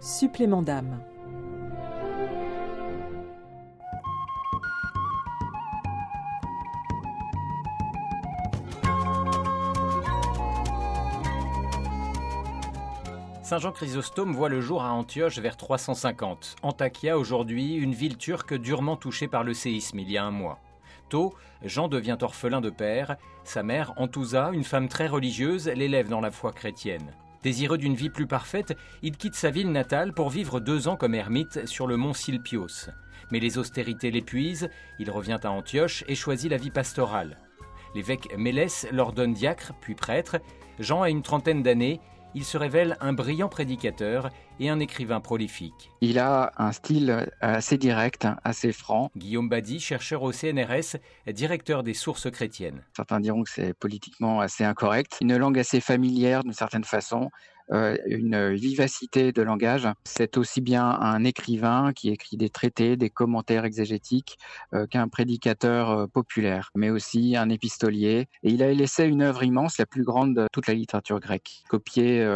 Supplément d'âme. Saint Jean Chrysostome voit le jour à Antioche vers 350. Antakya aujourd'hui, une ville turque durement touchée par le séisme il y a un mois. Tôt, Jean devient orphelin de père. Sa mère, Antousa, une femme très religieuse, l'élève dans la foi chrétienne. Désireux d'une vie plus parfaite, il quitte sa ville natale pour vivre deux ans comme ermite sur le mont Silpios. Mais les austérités l'épuisent, il revient à Antioche et choisit la vie pastorale. L'évêque Mélès l'ordonne diacre, puis prêtre. Jean a une trentaine d'années, il se révèle un brillant prédicateur et un écrivain prolifique. Il a un style assez direct, assez franc. Guillaume Badi, chercheur au CNRS, directeur des sources chrétiennes. Certains diront que c'est politiquement assez incorrect. Une langue assez familière d'une certaine façon, euh, une vivacité de langage. C'est aussi bien un écrivain qui écrit des traités, des commentaires exégétiques euh, qu'un prédicateur euh, populaire, mais aussi un épistolier. Et il a laissé une œuvre immense, la plus grande de toute la littérature grecque, copiée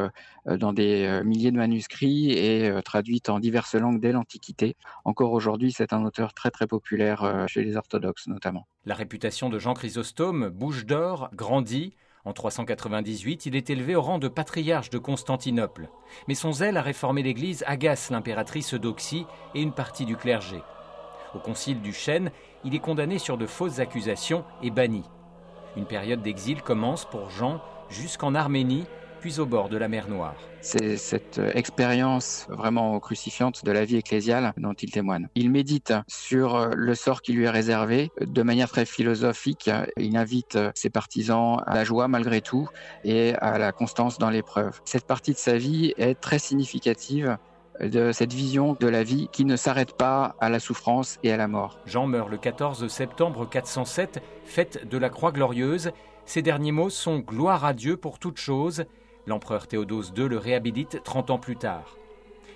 dans des milliers de manuscrits et traduite en diverses langues dès l'Antiquité. Encore aujourd'hui, c'est un auteur très très populaire chez les orthodoxes notamment. La réputation de Jean Chrysostome, bouche d'or, grandit. En 398, il est élevé au rang de patriarche de Constantinople. Mais son zèle à réformer l'Église agace l'impératrice Eudoxie et une partie du clergé. Au concile du Chêne, il est condamné sur de fausses accusations et banni. Une période d'exil commence pour Jean jusqu'en Arménie, puis au bord de la mer Noire. C'est cette expérience vraiment crucifiante de la vie ecclésiale dont il témoigne. Il médite sur le sort qui lui est réservé de manière très philosophique. Il invite ses partisans à la joie malgré tout et à la constance dans l'épreuve. Cette partie de sa vie est très significative de cette vision de la vie qui ne s'arrête pas à la souffrance et à la mort. Jean meurt le 14 septembre 407, fête de la Croix glorieuse. Ses derniers mots sont Gloire à Dieu pour toutes choses L'empereur Théodose II le réhabilite 30 ans plus tard.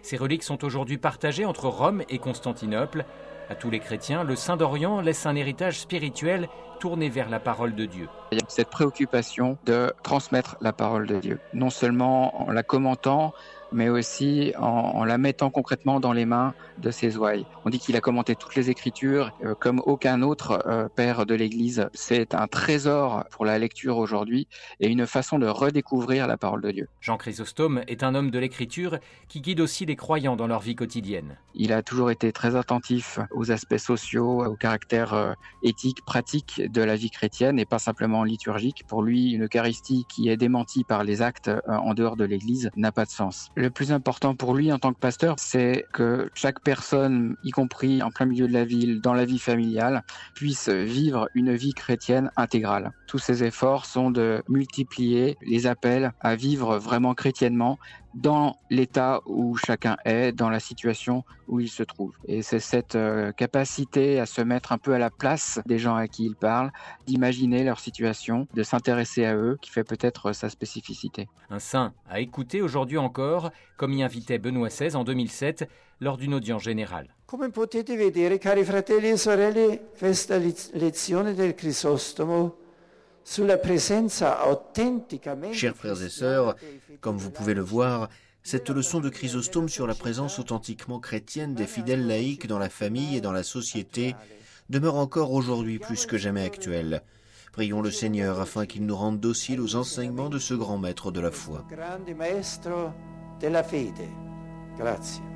Ces reliques sont aujourd'hui partagées entre Rome et Constantinople. À tous les chrétiens, le Saint d'Orient laisse un héritage spirituel tourné vers la parole de Dieu. Il y a cette préoccupation de transmettre la parole de Dieu, non seulement en la commentant, mais aussi en, la mettant concrètement dans les mains de ses ouailles. On dit qu'il a commenté toutes les Écritures euh, comme aucun autre euh, père de l'Église. C'est un trésor pour la lecture aujourd'hui et une façon de redécouvrir la parole de Dieu. Jean Chrysostome est un homme de l'Écriture qui guide aussi les croyants dans leur vie quotidienne. Il a toujours été très attentif aux aspects sociaux, au caractère euh, éthique, pratique de la vie chrétienne et pas simplement liturgique. Pour lui, une Eucharistie qui est démentie par les actes en dehors de l'Église n'a pas de sens. Le plus important pour lui en tant que pasteur, c'est que chaque personne, y compris en plein milieu de la ville, dans la vie familiale, puisse vivre une vie chrétienne intégrale. Tous ses efforts sont de multiplier les appels à vivre vraiment chrétiennement dans l'état où chacun est, dans la situation où il se trouve. Et c'est cette euh, capacité à se mettre un peu à la place des gens à qui il parle, d'imaginer leur situation, de s'intéresser à eux, qui fait peut-être sa spécificité. Un saint à écouter aujourd'hui encore, comme y invitait Benoît XVI en 2007 lors d'une audience générale. Come potete vedere, cari fratelli e sorelle, questa lezione del Crisostomo Chers frères et sœurs, comme vous pouvez le voir, cette leçon de Chrysostome sur la présence authentiquement chrétienne des fidèles laïcs dans la famille et dans la société demeure encore aujourd'hui plus que jamais actuelle. Prions le Seigneur afin qu'il nous rende dociles aux enseignements de ce grand maître de la foi. Grazie.